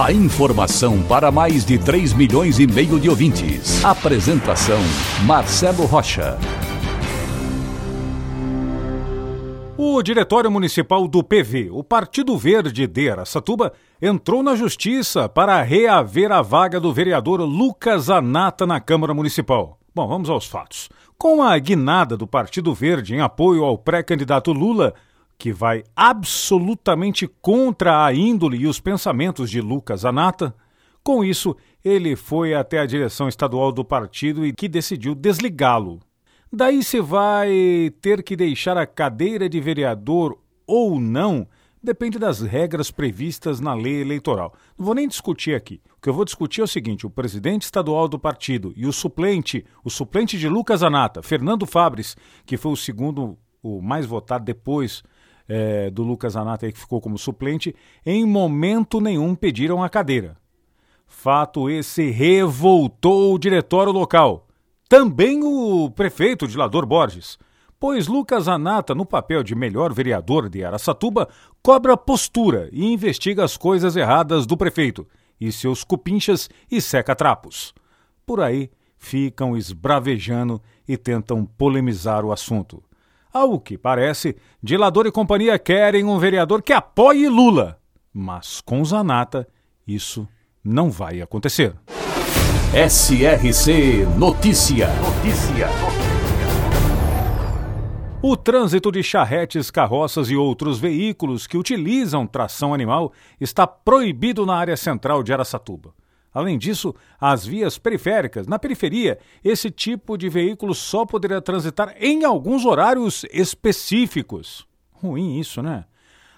A informação para mais de 3 milhões e meio de ouvintes. Apresentação Marcelo Rocha. O Diretório Municipal do PV, o Partido Verde de Aracatuba, entrou na Justiça para reaver a vaga do vereador Lucas Anata na Câmara Municipal. Bom, vamos aos fatos. Com a guinada do Partido Verde em apoio ao pré-candidato Lula, que vai absolutamente contra a índole e os pensamentos de Lucas Anata, com isso, ele foi até a direção estadual do partido e que decidiu desligá-lo. Daí se vai ter que deixar a cadeira de vereador ou não depende das regras previstas na lei eleitoral. Não vou nem discutir aqui. O que eu vou discutir é o seguinte: o presidente estadual do partido e o suplente, o suplente de Lucas Anata, Fernando Fabres, que foi o segundo, o mais votado depois é, do Lucas Anata, que ficou como suplente, em momento nenhum pediram a cadeira. Fato esse revoltou o diretório local. Também o prefeito de Lador Borges pois Lucas Anata, no papel de melhor vereador de Araçatuba, cobra postura e investiga as coisas erradas do prefeito e seus cupinchas e seca-trapos. Por aí ficam esbravejando e tentam polemizar o assunto. Ao que parece, Dilador e companhia querem um vereador que apoie Lula. Mas com Zanata, isso não vai acontecer. SRC Notícia. Notícia. O trânsito de charretes, carroças e outros veículos que utilizam tração animal está proibido na área central de Araçatuba. Além disso, as vias periféricas, na periferia, esse tipo de veículo só poderá transitar em alguns horários específicos. Ruim isso, né?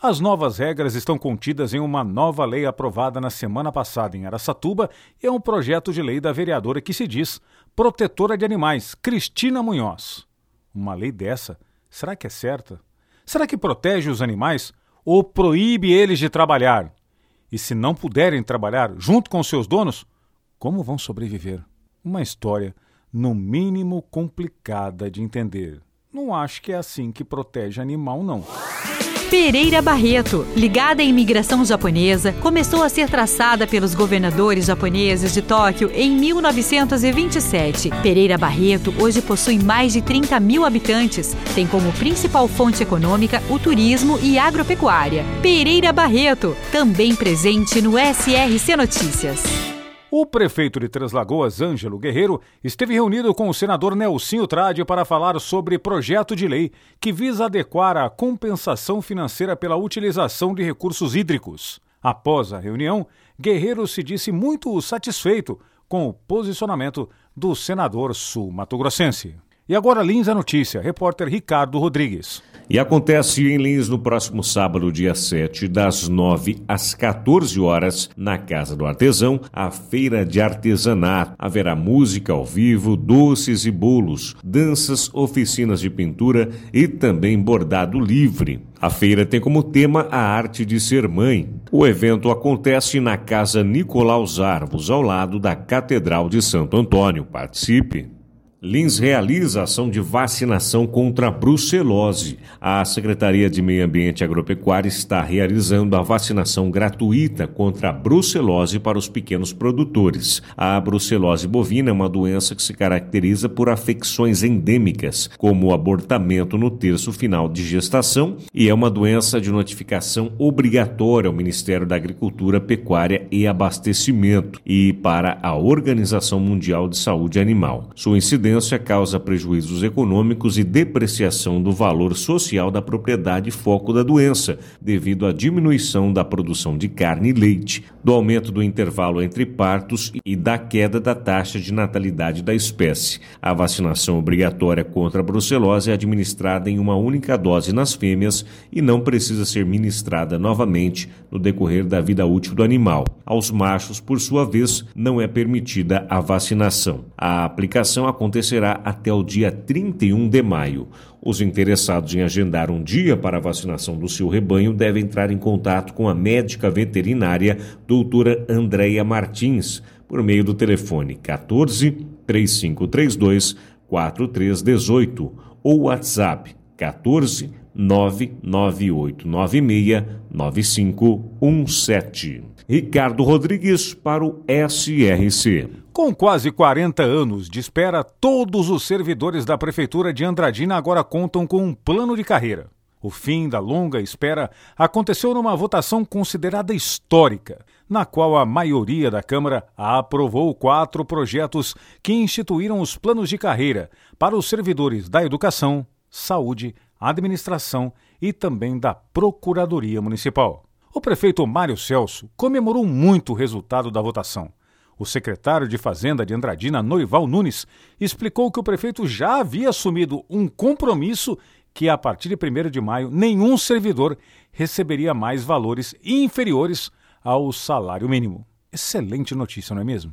As novas regras estão contidas em uma nova lei aprovada na semana passada em Araçatuba e é um projeto de lei da vereadora que se diz protetora de animais, Cristina Munhoz. Uma lei dessa Será que é certa? Será que protege os animais ou proíbe eles de trabalhar? E se não puderem trabalhar junto com seus donos, como vão sobreviver? Uma história, no mínimo, complicada de entender. Não acho que é assim que protege animal, não. Pereira Barreto, ligada à imigração japonesa, começou a ser traçada pelos governadores japoneses de Tóquio em 1927. Pereira Barreto hoje possui mais de 30 mil habitantes. Tem como principal fonte econômica o turismo e agropecuária. Pereira Barreto, também presente no SRC Notícias. O prefeito de Três Lagoas, Ângelo Guerreiro, esteve reunido com o senador Nelsinho Trade para falar sobre projeto de lei que visa adequar a compensação financeira pela utilização de recursos hídricos. Após a reunião, Guerreiro se disse muito satisfeito com o posicionamento do senador sul-mato-grossense. E agora Lins a notícia, repórter Ricardo Rodrigues. E acontece em Lins no próximo sábado, dia 7, das 9 às 14 horas, na Casa do Artesão, a feira de artesanato. Haverá música ao vivo, doces e bolos, danças, oficinas de pintura e também bordado livre. A feira tem como tema a arte de ser mãe. O evento acontece na Casa Nicolaus Arvos, ao lado da Catedral de Santo Antônio. Participe! Lins realiza ação de vacinação contra a brucelose. A Secretaria de Meio Ambiente e Agropecuária está realizando a vacinação gratuita contra a brucelose para os pequenos produtores. A brucelose bovina é uma doença que se caracteriza por afecções endêmicas, como o abortamento no terço final de gestação, e é uma doença de notificação obrigatória ao Ministério da Agricultura, Pecuária e Abastecimento e para a Organização Mundial de Saúde Animal. Sua incidência incidência causa prejuízos econômicos e depreciação do valor social da propriedade foco da doença, devido à diminuição da produção de carne e leite, do aumento do intervalo entre partos e da queda da taxa de natalidade da espécie. A vacinação obrigatória contra a brucelose é administrada em uma única dose nas fêmeas e não precisa ser ministrada novamente no decorrer da vida útil do animal. Aos machos, por sua vez, não é permitida a vacinação. A aplicação acontecerá até o dia 31 de maio. Os interessados em agendar um dia para a vacinação do seu rebanho devem entrar em contato com a médica veterinária doutora Andréia Martins por meio do telefone 14 3532 4318 ou WhatsApp 14 99896 9517. Ricardo Rodrigues para o SRC. Com quase 40 anos de espera, todos os servidores da Prefeitura de Andradina agora contam com um plano de carreira. O fim da longa espera aconteceu numa votação considerada histórica, na qual a maioria da Câmara aprovou quatro projetos que instituíram os planos de carreira para os servidores da educação, saúde, administração e também da Procuradoria Municipal. O prefeito Mário Celso comemorou muito o resultado da votação. O secretário de Fazenda de Andradina, Noival Nunes, explicou que o prefeito já havia assumido um compromisso que, a partir de 1 de maio, nenhum servidor receberia mais valores inferiores ao salário mínimo. Excelente notícia, não é mesmo?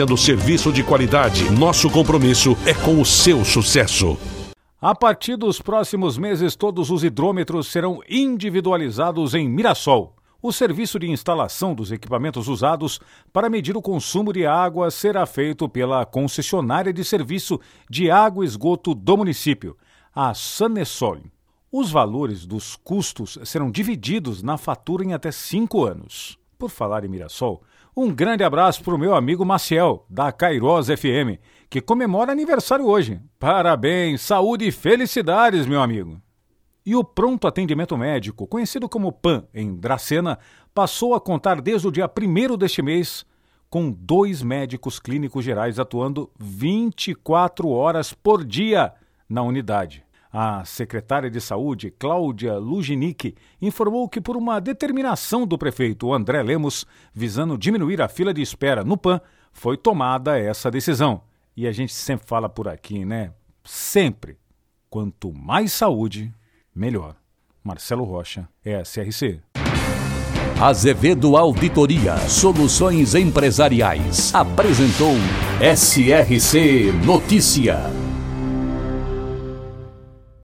oferecendo serviço de qualidade. Nosso compromisso é com o seu sucesso. A partir dos próximos meses, todos os hidrômetros serão individualizados em Mirassol. O serviço de instalação dos equipamentos usados para medir o consumo de água será feito pela concessionária de serviço de água e esgoto do município, a Sanesol. Os valores dos custos serão divididos na fatura em até cinco anos. Por falar em Mirassol, um grande abraço para o meu amigo Maciel, da Cairós FM, que comemora aniversário hoje. Parabéns, saúde e felicidades, meu amigo. E o pronto atendimento médico, conhecido como PAN em Dracena, passou a contar desde o dia 1 deste mês com dois médicos clínicos gerais atuando 24 horas por dia na unidade. A secretária de Saúde, Cláudia Luginic, informou que, por uma determinação do prefeito André Lemos, visando diminuir a fila de espera no PAN, foi tomada essa decisão. E a gente sempre fala por aqui, né? Sempre. Quanto mais saúde, melhor. Marcelo Rocha, SRC. Azevedo Auditoria Soluções Empresariais apresentou SRC Notícia.